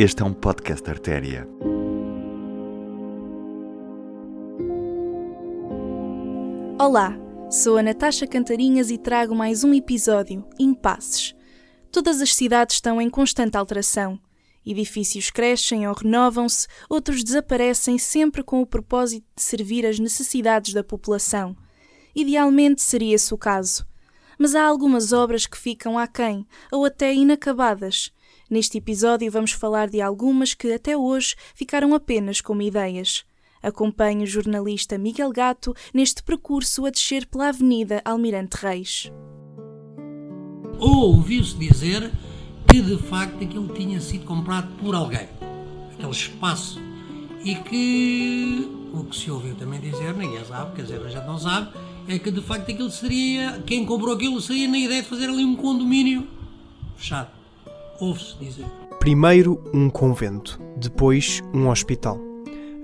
Este é um podcast Artéria. Olá, sou a Natasha Cantarinhas e trago mais um episódio, Impasses. Todas as cidades estão em constante alteração. Edifícios crescem ou renovam-se, outros desaparecem sempre com o propósito de servir às necessidades da população. Idealmente seria esse o caso. Mas há algumas obras que ficam aquém ou até inacabadas. Neste episódio vamos falar de algumas que até hoje ficaram apenas como ideias. Acompanhe o jornalista Miguel Gato neste percurso a descer pela Avenida Almirante Reis. Ouviu-se dizer que de facto aquilo tinha sido comprado por alguém, aquele espaço, e que o que se ouviu também dizer, ninguém sabe, quer dizer, a gente não sabe, é que de facto aquilo seria, quem comprou aquilo seria na ideia de fazer ali um condomínio fechado. Ouve-se dizer. Primeiro um convento, depois um hospital.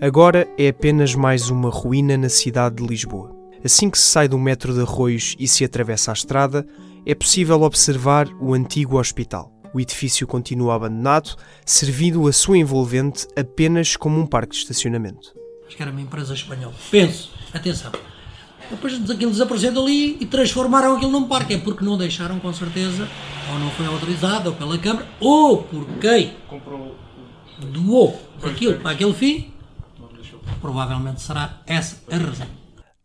Agora é apenas mais uma ruína na cidade de Lisboa. Assim que se sai do metro de Arroios e se atravessa a estrada, é possível observar o antigo hospital. O edifício continua abandonado, servindo a sua envolvente apenas como um parque de estacionamento. Acho que era uma empresa espanhola. Penso, atenção. Depois aquilo desapareceu ali e transformaram aquilo num parque. É porque não deixaram, com certeza, ou não foi autorizado, ou pela Câmara, ou por quem comprou doou aquilo para aquele fim. Provavelmente será essa a razão.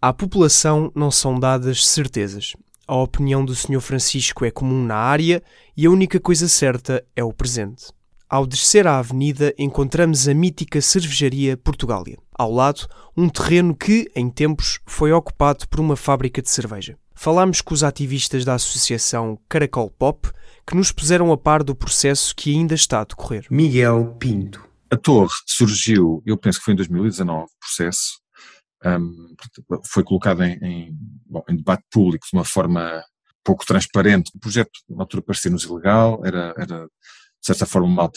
À população não são dadas certezas. A opinião do Sr. Francisco é comum na área e a única coisa certa é o presente. Ao descer a avenida, encontramos a mítica cervejaria Portugália. Ao lado, um terreno que, em tempos, foi ocupado por uma fábrica de cerveja. Falámos com os ativistas da associação Caracol Pop, que nos puseram a par do processo que ainda está a decorrer. Miguel Pinto. A torre surgiu, eu penso que foi em 2019, o processo, um, foi colocado em, em, bom, em, debate público de uma forma pouco transparente. O projeto, na altura, parecia-nos ilegal, era, era, de certa forma, uma,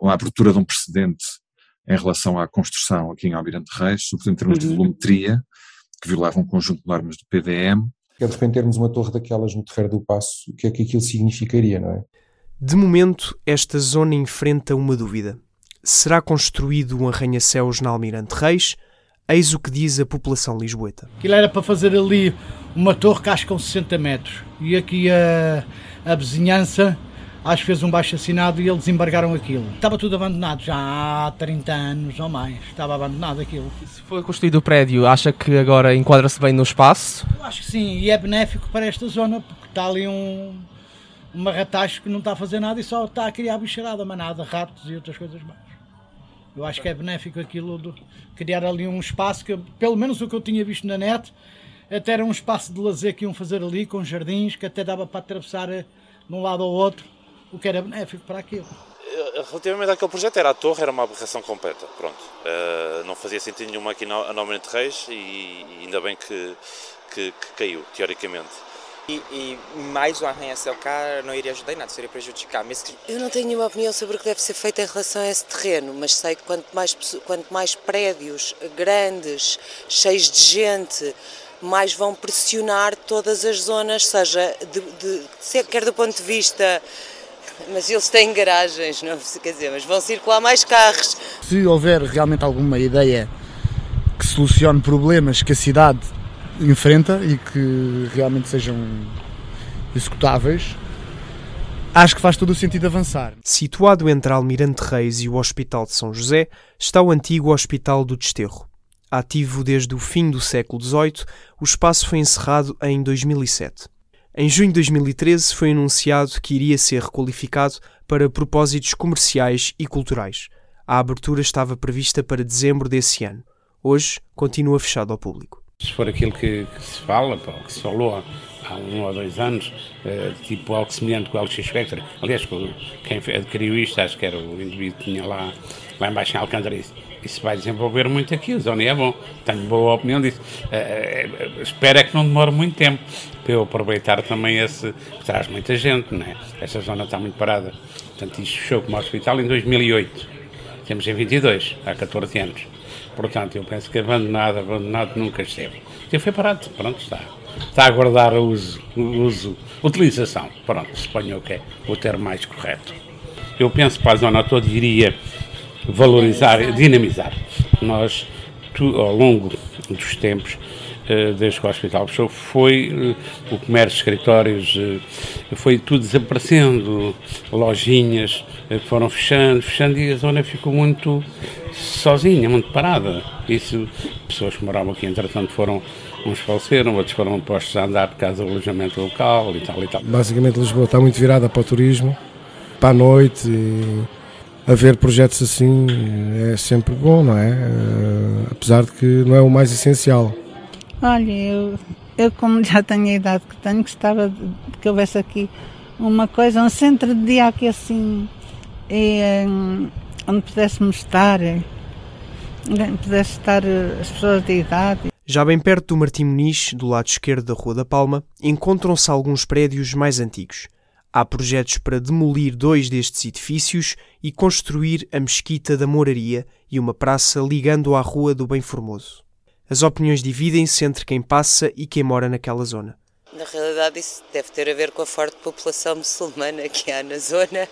uma, abertura de um precedente em relação à construção aqui em Almirante Reis, sobretudo em termos de Uhum. volumetria, que violava um conjunto de normas do PDM. É de repente termos uma torre daquelas no Terreiro do Passo, o que é que aquilo significaria, não é? De momento, esta zona enfrenta uma dúvida. Será construído um arranha-céus na Almirante Reis? Eis o que diz a população lisboeta. Aquilo era para fazer ali uma torre que acho que com 60 metros. E aqui a, a vizinhança acho que fez um baixo assinado e eles embargaram aquilo. Estava tudo abandonado já há 30 anos ou mais. Estava abandonado aquilo. Se for construído o prédio, acha que agora enquadra-se bem no espaço? Eu acho que sim, e é benéfico para esta zona, porque está ali um, um marratacho que não está a fazer nada e só está a criar bicharada, manada, ratos e outras coisas mais. Eu acho que é benéfico aquilo de criar ali um espaço que, pelo menos o que eu tinha visto na net, até era um espaço de lazer que iam fazer ali, com jardins, que até dava para atravessar eh, de um lado ao outro, o que era benéfico para aquilo. Relativamente àquele projeto, era a torre, era uma aberração completa. Pronto. Uh, não fazia sentido nenhum aqui no, no Almirante Reis e, e ainda bem que, que, que caiu, teoricamente. E, e mais um arranha-céu cá não iria ajudar em nada, seria prejudicar. Mas Eu não tenho nenhuma opinião sobre o que deve ser feito em relação a esse terreno, mas sei que quanto mais, quanto mais prédios grandes, cheios de gente, mais vão pressionar todas as zonas, seja de, de- se- quer do ponto de vista. Mas eles têm garagens, não se quer dizer, mas vão circular mais carros. Se houver realmente alguma ideia que solucione problemas que a cidade enfrenta e que realmente sejam executáveis, acho que faz todo o sentido avançar. Situado entre Almirante Reis e o Hospital de São José, está o antigo Hospital do Desterro. Ativo desde o fim do século XVIII, o espaço foi encerrado em 2007. Em junho de 2013 foi anunciado que iria ser requalificado para propósitos comerciais e culturais. A abertura estava prevista para dezembro desse ano. Hoje continua fechado ao público. Se for aquilo que, que se fala, que se falou há, um ou dois anos, eh, tipo algo semelhante com o LX Spectre, aliás, quem adquiriu isto, acho que era o indivíduo que tinha lá, lá embaixo em Alcântara, isso, vai desenvolver muito aqui, a zona é bom, tenho boa opinião disso. Eh, espero é que não demore muito tempo, para eu aproveitar também esse, traz muita gente, não é? Esta zona está muito parada. Portanto, isto fechou como hospital em 2008. Temos em 22, há 14 anos. Portanto, eu penso que abandonado, abandonado nunca esteve. E foi parado, pronto, está. Está a guardar o uso, uso, utilização. Pronto, suponho que é o termo mais correto. eu penso para a zona toda iria valorizar, dinamizar. Nós, tu, ao longo dos tempos, desde que o Hospital fechou, foi eh, o comércio, escritórios, eh, foi tudo desaparecendo, lojinhas foram fechando, fechando e a zona ficou muito sozinha, muito parada. Isso, pessoas que moravam aqui, entretanto, foram, uns faleceram, outros foram postos a andar por causa do alojamento local e tal e tal. Basicamente, Lisboa está muito virada para o turismo, para a noite. E haver projetos assim é sempre bom, não é? Apesar de que não é o mais essencial. Olha, eu, eu como já tenho a idade que tenho, gostava de que houvesse aqui uma coisa, um centro de dia aqui assim, e, um, onde pudéssemos estar, onde pudesse estar eh, as pessoas de idade. Já bem perto do Martim Muniz, do lado esquerdo da Rua da Palma, encontram-se alguns prédios mais antigos. Há projetos para demolir dois destes edifícios e construir a Mesquita da Moraria e uma praça ligando à Rua do Bem Formoso. As opiniões dividem-se entre quem passa e quem mora naquela zona. Na realidade, isso deve ter a ver com a forte população muçulmana que há na zona.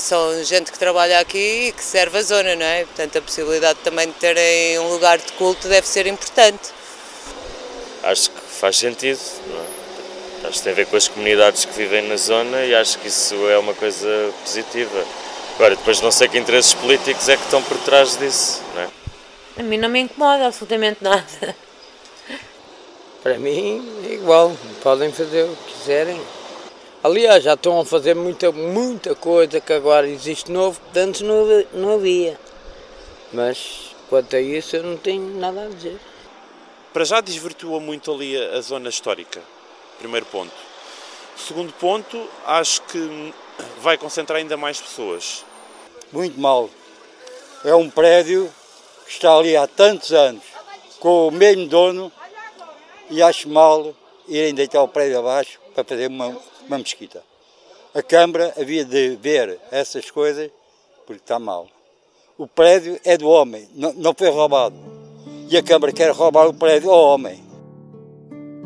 São gente que trabalha aqui e que serve a zona, não é? Portanto, a possibilidade também de terem um lugar de culto deve ser importante. Acho que faz sentido, é? Acho que tem a ver com as comunidades que vivem na zona e acho que isso é uma coisa positiva. Agora, depois não sei que interesses políticos é que estão por trás disso, não é? A mim não me incomoda absolutamente nada. Para mim é igual, podem fazer o que quiserem. Aliás, já estão a fazer muita, muita coisa que agora existe novo que antes não, não havia. Mas quanto a isso eu não tenho nada a dizer. Para já desvirtua muito ali a, a zona histórica, primeiro ponto. Segundo ponto, acho que vai concentrar ainda mais pessoas. Muito mal. É um prédio está ali há tantos anos, com o mesmo dono, e acho mal irem deitar o prédio abaixo para fazer uma, uma mesquita. A Câmara havia de ver essas coisas porque está mal. O prédio é do homem, não, não foi roubado. E a Câmara quer roubar o prédio ao homem.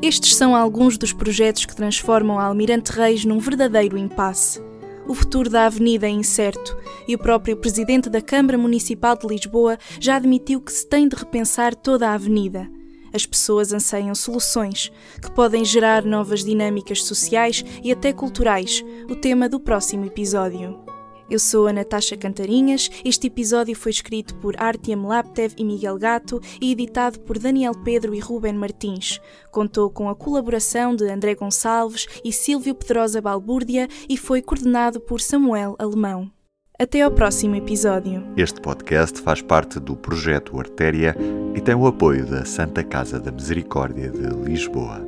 Estes são alguns dos projetos que transformam a Almirante Reis num verdadeiro impasse o futuro da avenida é incerto e o próprio presidente da Câmara Municipal de Lisboa já admitiu que se tem de repensar toda a avenida. As pessoas anseiam soluções que podem gerar novas dinâmicas sociais e até culturais, o tema do próximo episódio. Eu sou a Natasha Cantarinhas. Este episódio foi escrito por Artyom Laptev e Miguel Gato e editado por Daniel Pedro e Ruben Martins. Contou com a colaboração de André Gonçalves e Silvio Pedrosa Balbúrdia e foi coordenado por Samuel Alemão. Até ao próximo episódio. Este podcast faz parte do projeto Artéria e tem o apoio da Santa Casa da Misericórdia de Lisboa.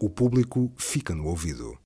O público fica no ouvido.